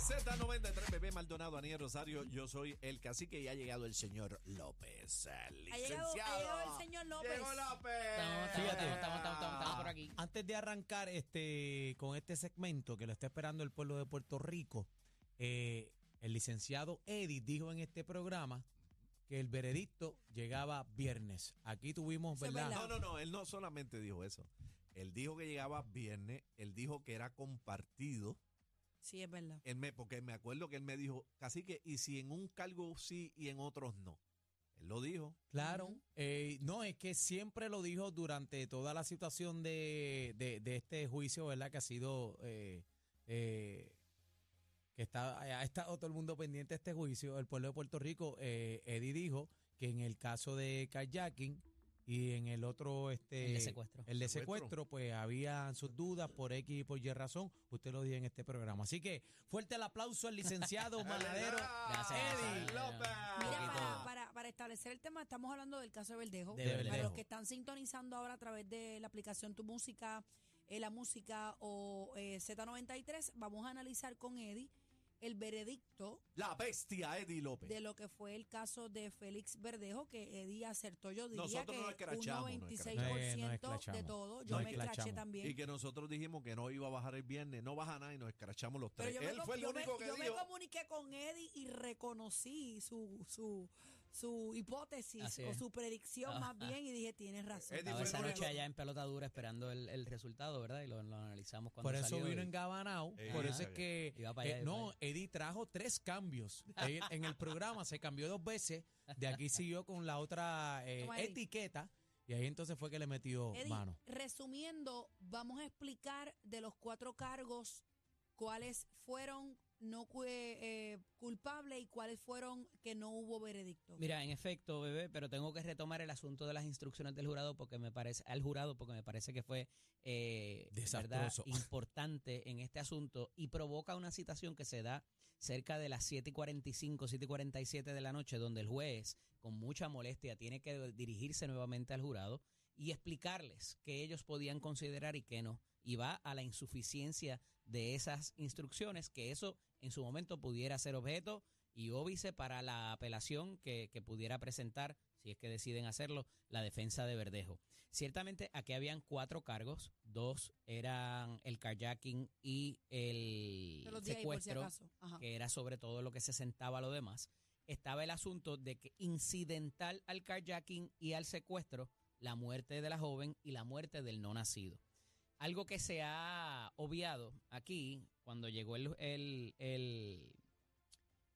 Z93, bebé Maldonado, Aniel Rosario. Yo soy el cacique y ha llegado el señor López. el Ha llegado, licenciado. ha llegado el señor López. Llegó López. Estamos, estamos, Fíjate. estamos, estamos, estamos, estamos, estamos por aquí. Antes de arrancar este con este segmento que lo está esperando el pueblo de Puerto Rico, eh, el licenciado Eddie dijo en este programa que el veredicto llegaba viernes. Aquí tuvimos, Eso es ¿verdad? verdad. No, no, no, él no solamente dijo eso. Él dijo que llegaba viernes, él dijo que era compartido. Sí, es verdad. Él me, porque me acuerdo que él me dijo, cacique, y si en un cargo sí y en otros no. Él lo dijo. Claro. Eh, no, es que siempre lo dijo durante toda la situación de, de- de este juicio, ¿verdad? Que ha sido, eh, eh, que está, ha estado todo el mundo pendiente de este juicio. El pueblo de Puerto Rico, eh, Eddie dijo que en el caso de kayaking y en el otro, este, El de secuestro. el de Secuestro. secuestro, pues había sus dudas por X y por Y razón. Usted lo dijo en este programa. Así que fuerte el aplauso al licenciado Manadero. Gracias, Eddie. gracias. López. Mira, para, para, para establecer el tema, estamos hablando del caso de Verdejo. De Para Verdejo. los que están sintonizando ahora a través de la aplicación Tu Música, eh, La Música o eh, Z93, vamos a analizar con Eddie el veredicto La bestia Eddie López. de lo que fue el caso de Félix Verdejo, que Eddie acertó, yo diría Nosotros que escrachamos, un nos 96% escrachamos. Eh, nos de todo. Yo me escraché también. Y que nosotros dijimos que no iba a bajar el viernes, no baja nada y nos escrachamos los Pero tres. yo, me, Él fue el yo me- único que yo me comuniqué con Eddie y reconocí su, su, su hipótesis Así o es. su predicción más bien y dije, tienes razón. Estaba fue esa noche allá en pelota dura esperando el, el resultado, ¿verdad? Y lo, lo analizamos cuando Por eso salió vino y- en Gabanao. Eh, por eso es que. Iba para allá, eh, iba no, para Eddie trajo tres cambios. Él, en el programa se cambió dos veces. De aquí siguió con la otra eh, Toma, Eddie. etiqueta. Y ahí entonces fue que le metió Eddie, mano. resumiendo, vamos a explicar de los cuatro cargos cuáles fueron no eh, culpables y cuáles fueron que no hubo veredicto. Mira, en efecto, bebé, pero tengo que retomar el asunto de las instrucciones del jurado porque me parece, al jurado porque me parece que fue eh, ¿verdad? Importante en este asunto y provoca una situación que se da cerca de las 7 y 45, 7 y 47 de la noche, donde el juez, con mucha molestia, tiene que dirigirse nuevamente al jurado y explicarles qué ellos podían considerar y qué no. Y va a la insuficiencia de esas instrucciones, que eso en su momento pudiera ser objeto y óbice para la apelación que, que pudiera presentar, si es que deciden hacerlo, la defensa de Verdejo. Ciertamente aquí habían cuatro cargos, dos eran el carjacking y el ahí si secuestro, que era sobre todo lo que se sentaba a lo demás. Estaba el asunto de que incidental al carjacking y al secuestro, la muerte de la joven y la muerte del no nacido. Algo que se ha obviado aquí cuando llegó el, el, el,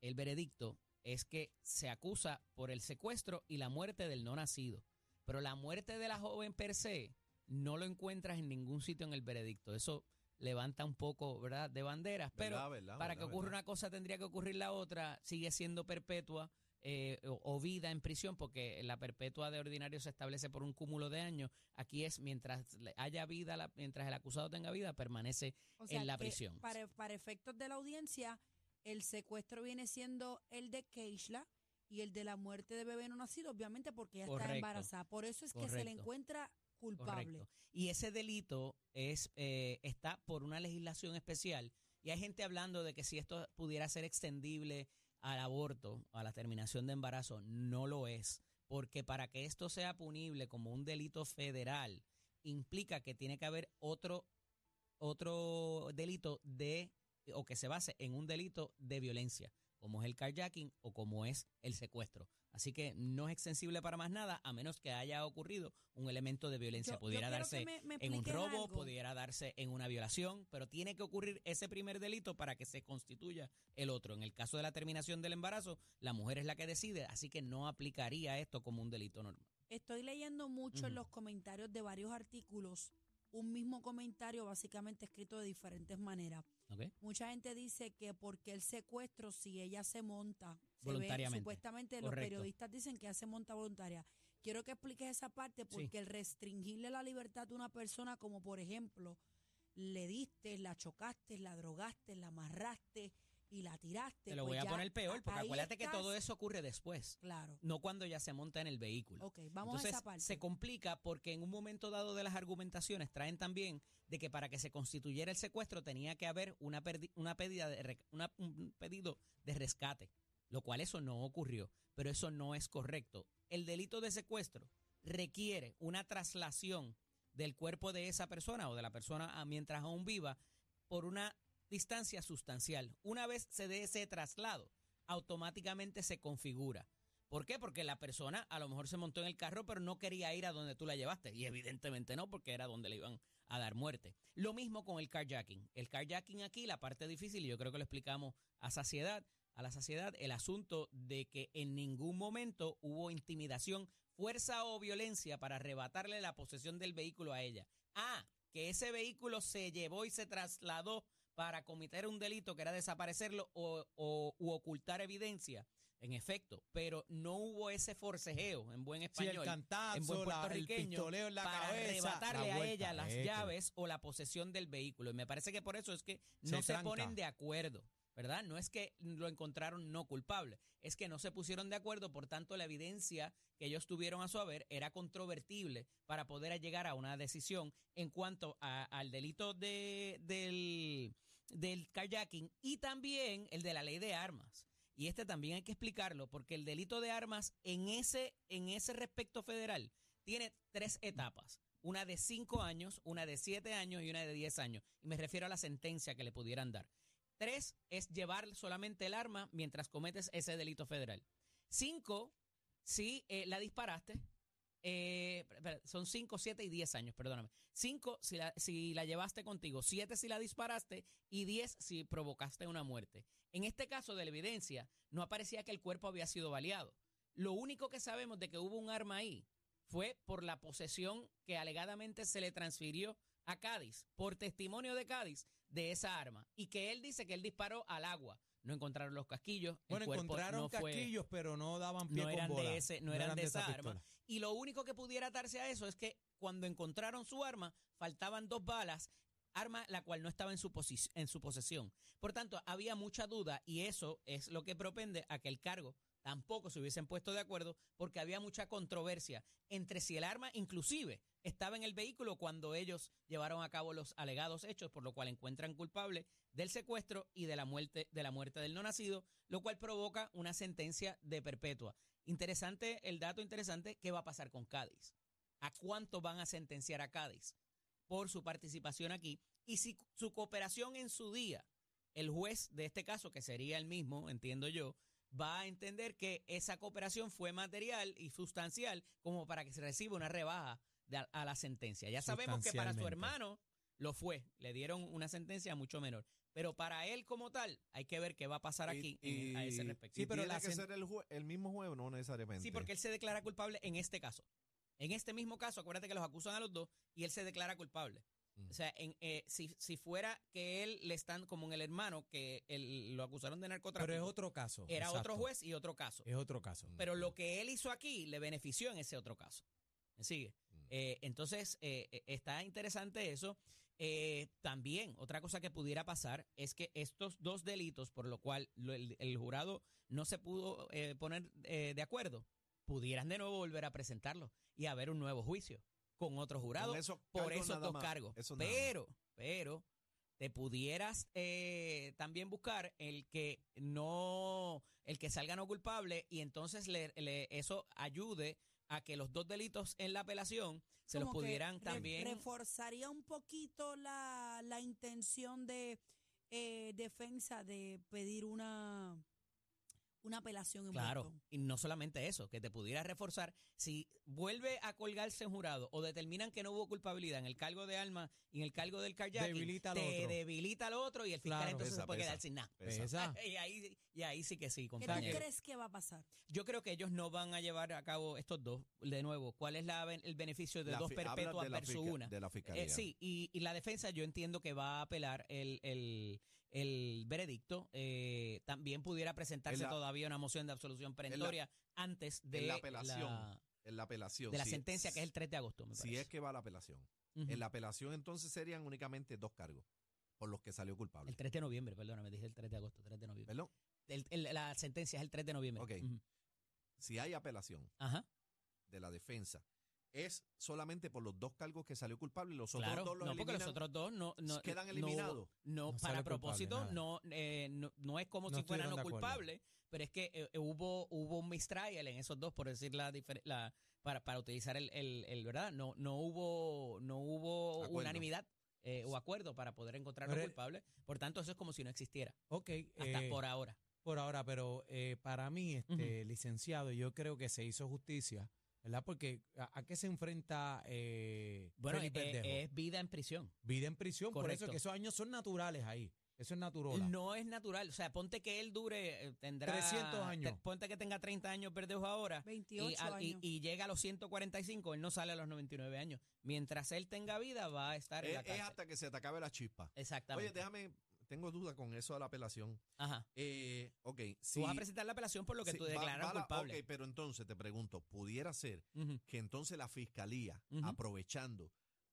el veredicto es que se acusa por el secuestro y la muerte del no nacido. Pero la muerte de la joven per se no lo encuentras en ningún sitio en el veredicto. Eso levanta un poco, ¿verdad?, de banderas. Pero Verdad, verdad, para verdad, que ocurra una cosa tendría que ocurrir la otra. Sigue siendo perpetua eh, o, o vida en prisión, porque la perpetua de ordinario se establece por un cúmulo de años. Aquí es mientras haya vida, la- mientras el acusado tenga vida, permanece O sea, en la prisión. Para, para efectos de la audiencia, el secuestro viene siendo el de Keishla y el de la muerte de bebé no nacido, obviamente porque ella está embarazada. Por eso es que se le encuentra culpable. Correcto. Y ese delito es eh, está por una legislación especial. Y hay gente hablando de que si esto pudiera ser extendible al aborto, a la terminación de embarazo, no lo es. Porque para que esto sea punible como un delito federal, implica que tiene que haber otro, otro delito de, o que se base en un delito de violencia, como es el carjacking o como es el secuestro. Así que no es extensible para más nada, a menos que haya ocurrido un elemento de violencia. Yo- yo pudiera quiero darse me- me en un robo, algo. pudiera darse en una violación, pero tiene que ocurrir ese primer delito para que se constituya el otro. En el caso de la terminación del embarazo, la mujer es la que decide, así que no aplicaría esto como un delito normal. Estoy leyendo mucho en Ujú. los comentarios de varios artículos un mismo comentario básicamente escrito de diferentes maneras. Mucha gente dice que porque el secuestro, si ella se monta, se ve, Voluntariamente. supuestamente los periodistas dicen que ella se monta voluntaria. Quiero que expliques esa parte Sí. porque el restringirle la libertad a una persona como por ejemplo le diste, la chocaste, la drogaste, la amarraste, y la tiraste. Te lo pues voy a ya poner peor, porque acuérdate que todo eso ocurre después, Claro. no cuando ya se monta en el vehículo. Ok, vamos Entonces, a esa parte. se complica porque en un momento dado de las argumentaciones traen también de que para que se constituyera el secuestro tenía que haber una, una, pedida de una- un pedido de rescate, lo cual eso no ocurrió, pero eso no es correcto. El delito de secuestro requiere una traslación del cuerpo de esa persona o de la persona mientras aún viva por una distancia sustancial. Una vez se dé ese traslado, automáticamente se configura. ¿Por qué? Porque la persona a lo mejor se montó en el carro, pero no quería ir a donde tú la llevaste. Y evidentemente no, porque era donde le iban a dar muerte. Lo mismo con el carjacking. El carjacking aquí, la parte difícil, y yo creo que lo explicamos a saciedad, a la saciedad, el asunto de que en ningún momento hubo intimidación, fuerza o violencia para arrebatarle la posesión del vehículo a ella. Ah, que ese vehículo se llevó y se trasladó para cometer un delito que era desaparecerlo o, o- u ocultar evidencia. En efecto, pero no hubo ese forcejeo en buen Sí, español en buen la- el puertorriqueño en la para cabeza. arrebatarle la a ella las llaves o la posesión del vehículo. Y me parece que por eso es que no se, ponen de acuerdo, ¿verdad? No es que lo encontraron no culpable, es que no se pusieron de acuerdo, por tanto la evidencia que ellos tuvieron a su haber era controvertible para poder llegar a una decisión en cuanto al delito de, del, del kayaking y también el de la ley de armas. Y este también hay que explicarlo porque el delito de armas en ese, en ese respecto federal tiene tres etapas. Una de cinco años, una de siete años y una de diez años. Y me refiero a la sentencia que le pudieran dar. Tres es llevar solamente el arma mientras cometes ese delito federal. Cinco, si eh, la disparaste. eh, son cinco, siete y diez años, perdóname. Cinco si la, si la llevaste contigo, siete si la disparaste y diez si provocaste una muerte. En este caso de la evidencia, no aparecía que el cuerpo había sido baleado. Lo único que sabemos de que hubo un arma ahí fue por la posesión que alegadamente se le transfirió a Cádiz, por testimonio de Cádiz, de esa arma. Y que él dice que él disparó al agua. No encontraron los casquillos. Bueno, encontraron no fue- casquillos, pero no daban pie no con eran bola. de ese, no, eran de esa, arma. Y lo único que pudiera atarse a eso es que cuando encontraron su arma, faltaban dos balas, arma la cual no estaba en su, en su posesión. Por tanto, había mucha duda y eso es lo que propende a que el cargo tampoco se hubiesen puesto de acuerdo porque había mucha controversia entre si el arma inclusive estaba en el vehículo cuando ellos llevaron a cabo los alegados hechos, por lo cual encuentran culpable del secuestro y de la muerte de la muerte del no nacido, lo cual provoca una sentencia de perpetua. Interesante, el dato interesante, ¿qué va a pasar con Cádiz? ¿A cuánto van a sentenciar a Cádiz por su participación aquí? Y si su cooperación en su día, el juez de este caso, que sería el mismo, entiendo yo, va a entender que esa cooperación fue material y sustancial como para que se reciba una rebaja de a, a la sentencia. Ya sabemos que para su hermano lo fue, le dieron una sentencia mucho menor. Pero para él como tal, hay que ver qué va a pasar Y- aquí en- a ese respecto. Sí, pero tiene la que ser el, jue- el mismo juego, no necesariamente. Sí, porque él se declara culpable en este caso. En este mismo caso, acuérdate que los acusan a los dos y él se declara culpable. Mm. O sea, en, eh, si, si fuera que él le están como en el hermano que él- lo acusaron de narcotráfico, Pero es otro caso. era exacto. otro juez y otro caso. Es otro caso. Mm. Pero lo que él hizo aquí le benefició en ese otro caso. ¿Me sigue? Mm. Eh, entonces, eh, eh, está interesante eso. También, otra cosa que pudiera pasar es que estos dos delitos, por lo cual lo- el, el jurado no se pudo poner de acuerdo, pudieran de nuevo volver a presentarlo y haber un nuevo juicio con otro jurado Con esos por esos dos más, cargos. eso nada más. Pero, pero, te pudieras eh, también buscar el que no, el que salga no culpable y entonces le, le- eso ayude a que los dos delitos en la apelación se los Como pudieran también. Reforzaría un poquito la, la intención de eh, defensa de pedir una, una apelación en Claro, y no solamente eso, que te pudiera reforzar, si vuelve a colgarse en jurado o determinan que no hubo culpabilidad en el cargo de armas y en el cargo del carjacking, Debilita te otro. debilita al otro y el fiscal Claro. entonces Pesa, se puede pesa. quedar sin nada. Pesa. Y ahí, y ahí sí que sí, ¿Qué tú crees que va a pasar? Yo creo que ellos no van a llevar a cabo estos dos. De nuevo, ¿cuál es la, el beneficio de La dos perpetuas versus una? De la fiscalía. Eh, sí, y, y la defensa yo entiendo que va a apelar el, el, el veredicto. Eh, también pudiera presentarse la- todavía una moción de absolución perentoria antes de la apelación, la, En la apelación. de la si- sentencia, que es el 3 de agosto, me Si es que va a la apelación. En la apelación entonces serían únicamente dos cargos. por los que salió culpable. El 3 de noviembre, perdóname, dije el 3 de agosto, 3 de noviembre. Perdón, El- el- la sentencia es el 3 de noviembre. Ok. Si hay apelación Ajá. de la defensa, es solamente por los dos cargos que salió culpable los otros Claro, dos los no, porque los otros dos no, no quedan no- eliminados. No, No para culpable, propósito, no, eh, no, no es como No si fueran acuerdo. culpables, pero es que eh, eh, hubo hubo un mistrial en esos dos, por decir la, la para, para utilizar el, el, el, verdad, no no hubo no hubo Acuerdo. unanimidad eh, o acuerdo para poder encontrar Pero, los culpables. Por tanto, eso es como si no existiera Ok, hasta eh, por ahora. por ahora, pero eh, para mí, este licenciado, yo creo que se hizo justicia, ¿verdad? Porque ¿a, a qué se enfrenta eh, Bueno, Félix eh, es vida en prisión. Vida en prisión, por eso que esos años son naturales ahí. Eso es natural. No es natural. O sea, ponte que él dure, eh, tendrá. 300 años. te- ponte que tenga 30 años Verdejo ahora. 28 y, años. y llega a los 145, él no sale a los 99 años. Mientras él tenga vida, va a estar en Es, la es cárcel. hasta que se te acabe la chispa. Exactamente. Oye, déjame, tengo duda con eso de la apelación. Ajá. Eh, ok, si, Tú vas a presentar la apelación por lo que si tú va- declaras va la- culpable. Ok, pero entonces te pregunto, ¿pudiera ser que entonces la fiscalía, aprovechando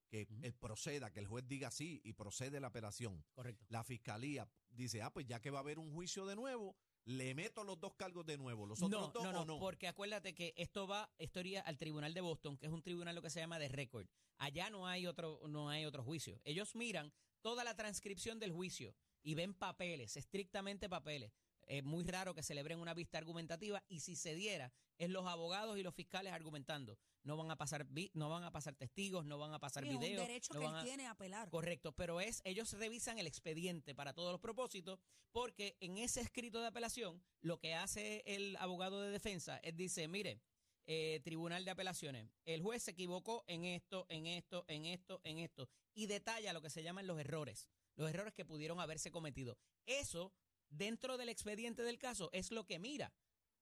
que él proceda, que el juez diga sí y procede la apelación, Correcto. la fiscalía dice, ah, pues ya que va a haber un juicio de nuevo, le meto los dos cargos de nuevo, los otros No, dos no, no, o no. porque acuérdate que esto va, esto iría al tribunal de Boston, que es un tribunal lo que se llama de récord. Allá no hay otro, no hay otro juicio. Ellos miran toda la transcripción del juicio y ven papeles, estrictamente papeles. Es muy raro que celebren una vista argumentativa y si se diera, es los abogados y los fiscales argumentando. No van a pasar, vi- no van a pasar testigos, no van a pasar Sí, es un videos. derecho no que él a- tiene a apelar. Correcto, pero es ellos revisan el expediente para todos los propósitos porque en ese escrito de apelación lo que hace el abogado de defensa es dice, mire, eh, Tribunal de Apelaciones, el juez se equivocó en esto, en esto, en esto, en esto y detalla lo que se llaman los errores, los errores que pudieron haberse cometido. Eso dentro del expediente del caso es lo que mira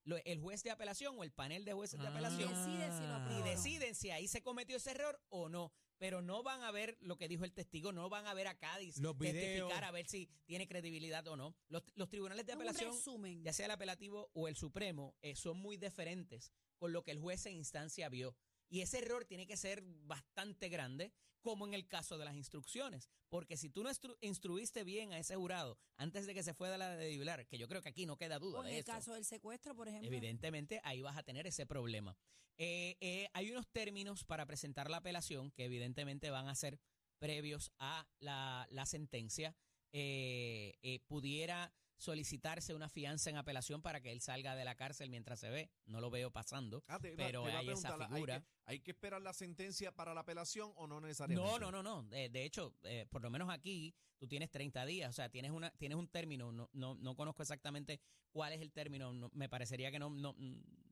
lo- el juez de apelación o el panel de jueces de Ah. apelación si lo y deciden si ahí se cometió ese error o no. Pero no van a ver lo que dijo el testigo, no van a ver a Cádiz Los videos. testificar a ver si tiene credibilidad o no. Los, los tribunales de apelación, resumen. ya sea el apelativo o el supremo, eh, son muy diferentes con lo que el juez en instancia vio. Y ese error tiene que ser bastante grande, como en el caso de las instrucciones. Porque si tú no instru- instruiste bien a ese jurado antes de que se fuera la de debilar, que yo creo que aquí no queda duda O en de el eso. caso del secuestro, por ejemplo. Evidentemente, ahí vas a tener ese problema. Eh, eh, hay unos términos para presentar la apelación que evidentemente van a ser previos a la, la sentencia. Eh, eh, pudiera solicitarse una fianza en apelación para que él salga de la cárcel mientras se ve. No lo veo pasando. Ah, te- pero te hay esa preguntar, ¿hay figura. que- ¿hay que, esperar la sentencia para la apelación o no necesariamente? No, no, no, no. De, de hecho, eh, por lo menos aquí tú tienes 30 días, o sea, tienes una tienes un término, no, no, no conozco exactamente cuál es el término, no- me parecería que no, no,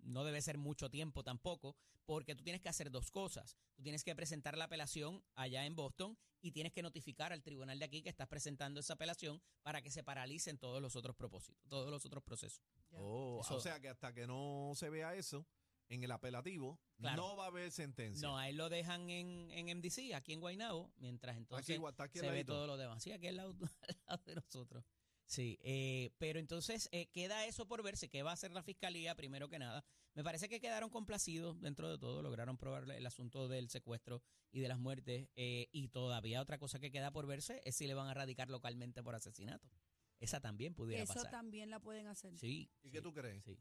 no debe ser mucho tiempo tampoco, porque tú tienes que hacer dos cosas. Tú tienes que presentar la apelación allá en Boston y tienes que notificar al tribunal de aquí que estás presentando esa apelación para que se paralicen todos los otros propósitos, todos los otros procesos. Oh, Eso- o sea que hasta que no se vea eso en el apelativo, Claro. no va a haber sentencia. No, ahí lo dejan en, en MDC, aquí en Guaynabo, mientras entonces aquí, aquí se ve todo lo demás. Sí, aquí al lado, al lado de nosotros. Sí, eh, pero entonces eh, queda eso por verse, qué va a hacer la fiscalía primero que nada. Me parece que quedaron complacidos dentro de todo, lograron probar el asunto del secuestro y de las muertes eh, y todavía otra cosa que queda por verse es si le van a radicar localmente por asesinato. Esa también pudiera Eso pasar. también la pueden hacer. Sí. ¿Y sí, qué tú crees? Sí.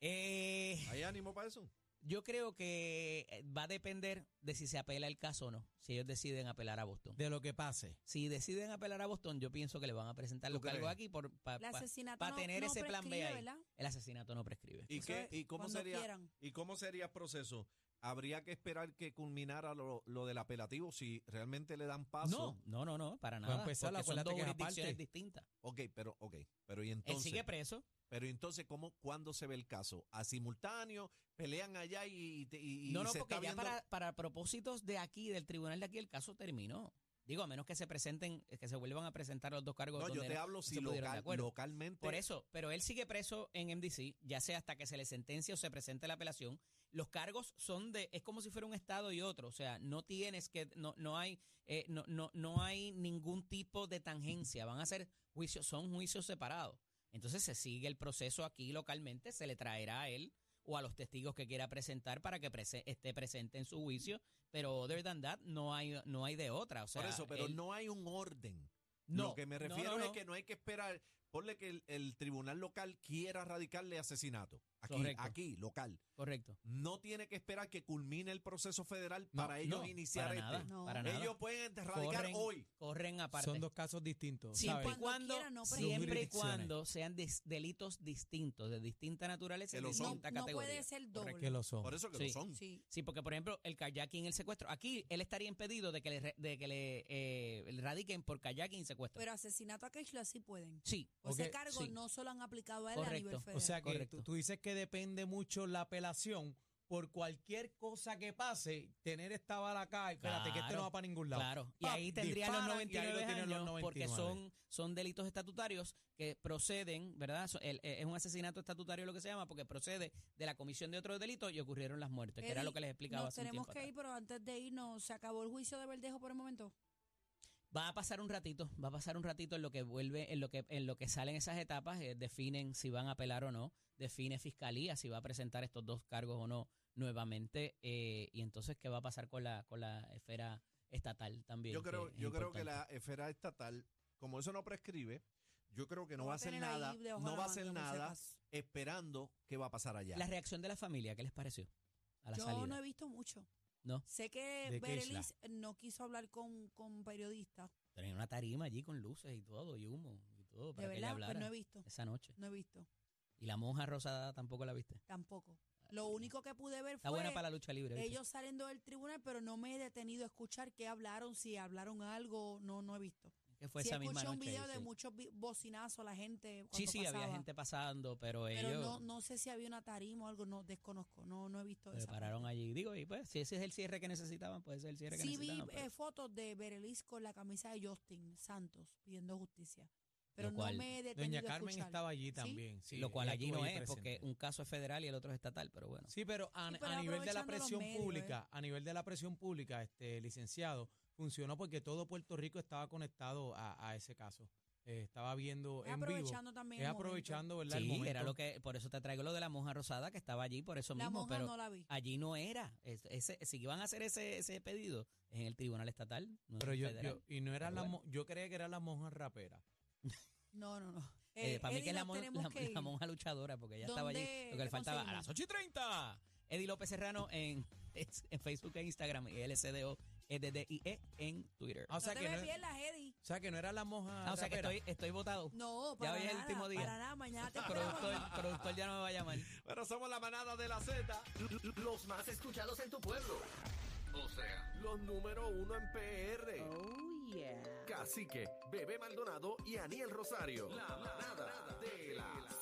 Eh, ¿Hay ánimo para eso? Yo creo que eh, va a depender de si se apela el caso o no, si ellos deciden apelar a Boston. De lo que pase. Si deciden apelar a Boston, yo pienso que le van a presentar ¿Tú los cargos aquí para no, tener no ese plan B ahí. ¿verdad? El asesinato no prescribe. ¿Y, qué, ¿Y cómo cuando sería quieran. y cómo sería el proceso? ¿Habría que esperar que culminara lo, lo del apelativo si realmente le dan paso? No, no, no, no, para nada. empezar, porque son dos jurisdicciones distintas. Ok, pero ok, pero y Él entonces sigue preso. Pero entonces cómo cuándo se ve el caso? ¿A simultáneo? ¿Pelean allá y, y, y no, no, se porque está ya viendo? para, para propósitos de aquí, del tribunal de aquí, el caso terminó. Digo, a menos que se presenten, que se vuelvan a presentar los dos cargos. No, yo te hablo si local, acuerdo. localmente. Por eso, pero él sigue preso en MDC, ya sea hasta que se le sentencie o se presente la apelación. Los cargos son de, es como si fuera un estado y otro, o sea, no tienes que, no, no hay, eh, no, no, no hay ningún tipo de tangencia, van a ser juicios, son juicios separados. Entonces se sigue el proceso aquí localmente, se le traerá a él o a los testigos que quiera presentar para que prese- esté presente en su juicio, pero other than that no hay, no hay de otra. O sea, Por eso, pero él- no hay un orden. No, Lo que me no, refiero no, es que no hay que esperar, ponle que el, el tribunal local quiera radicarle asesinato. Aquí, Correcto. aquí, local. Correcto. No tiene que esperar que culmine el proceso federal No, para ellos No, iniciar para este. nada, No. para nada. Ellos pueden radicar corren, hoy. corren aparte. Son dos casos distintos. Siempre y. Cuando cuando, quiera, no siempre y jurisdicciones. cuando sean dis- delitos distintos, de distinta naturaleza Que y lo son. No, distinta no categoría. puede ser doble. Que lo son. Por eso que Sí. lo son. Sí. Sí, porque por ejemplo, el kayaking y el secuestro, aquí él estaría impedido de que le, re- de que le eh, le radiquen por kayaking y secuestro. Pero asesinato a Keishla sí pueden. sí, O ese cargo sí. no solo han aplicado a él a Correcto. nivel federal. O sea que Correcto. tú, tú dices que depende mucho la apelación por cualquier cosa que pase, tener esta bala acá, espérate, que este no va para ningún lado. Claro, y ahí tendrían los disparan y ahí lo 99 tienen los años porque 99. son, son delitos estatutarios que proceden, ¿verdad? So- el- eh, es un asesinato estatutario lo que se llama porque procede de la comisión de otros delitos y ocurrieron las muertes, que era lo que les explicaba Nos hace tenemos tiempo que atrás. ir, pero antes de irnos, ¿se acabó el juicio de Verdejo por el momento? Va a pasar un ratito, va a pasar un ratito en lo que vuelve, en lo que, en lo que salen esas etapas, eh, definen si van a apelar o no, define fiscalía si va a presentar estos dos cargos o no nuevamente, eh, y entonces qué va a pasar con la, con la esfera estatal también. Yo creo, yo creo que la esfera estatal, como eso no prescribe, yo creo que no, va a hacer nada, no va a hacer nada esperando qué va a pasar allá. La reacción de la familia, ¿qué les pareció? A la Yo salida. no he visto mucho. No. Sé que ¿De qué isla? Berelis no quiso hablar con, con periodistas. Tenía una tarima allí con luces y todo, y humo y todo, para De que ella verdad, pues hablara no he visto. esa noche. No he visto. Y la monja rosada tampoco la viste. Tampoco. Lo único que pude ver Está fue buena para la lucha libre. ¿viste? ellos saliendo del tribunal, pero no me he detenido a escuchar qué hablaron, si hablaron algo, no, no he visto. Que fue sí esa misma escuché un noche. video de sí. muchos vi- bocinazos, la gente Sí, sí, había pasaba. gente pasando, pero, Pero ellos no, no sé si había una tarima o algo, no desconozco, no, no he visto se esa pararon parte. allí. Digo, y pues, si ese es el cierre que necesitaban, puede ser el cierre que Sí vi necesitaban. pero- eh, fotos de Berelis con la camisa de Justin Santos pidiendo justicia, pero Lo cual, no me he Doña Carmen estaba allí también. sí, lo cual allí no es, presente. porque un caso es federal y el otro es estatal, pero bueno. Sí, pero a, Sí, pero a nivel de la presión medios, ¿eh? pública, a nivel de la presión pública, este licenciado, funcionó porque todo Puerto Rico estaba conectado a, a ese caso. Eh, estaba viendo Es en vivo. también Es el momento. aprovechando, ¿verdad? el Sí, momento. era lo que, por eso te traigo lo de la monja rosada que estaba allí, por eso La mismo, monja pero no la vi. allí no era. Es- ese, si iban a hacer ese, ese pedido en el tribunal estatal, no Pero yo, yo- y no era Pero la bueno. yo creía que era la monja rapera. No, no, no. Eh, Eh, para mí que Eddie, es la, mon- la- que la monja luchadora, porque ella estaba allí. ¿Dónde Lo que le faltaba a las 8 y 30. Eddie López Serrano en, en Facebook e Instagram y LCDO EDDIE en Twitter. Ah, o sea, no que te no, me pierdas, Eddie. o sea que no era la monja Ah, o sea que estoy, estoy votado. No, Ya para hoy es el nada, último día. para nada, mañana te productor ya no me va a llamar. Bueno, somos la manada de la Z. Los más escuchados en tu pueblo. O sea, los número uno en PR. Oh, yeah. Cacique, Bebé Maldonado y Aniel Rosario. La manada de la